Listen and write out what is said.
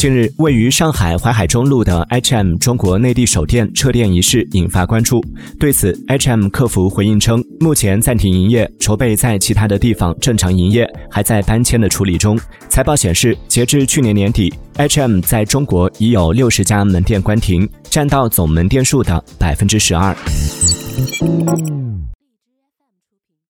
近日位于上海淮海中路的 hm 中国内地首店撤店一事引发关注。对此 hm 客服回应称目前暂停营业筹备在其他的地方正常营业还在搬迁的处理中。财报显示截至去年年底 hm 在中国已有六十家门店关停占到总门店数的百分之十二。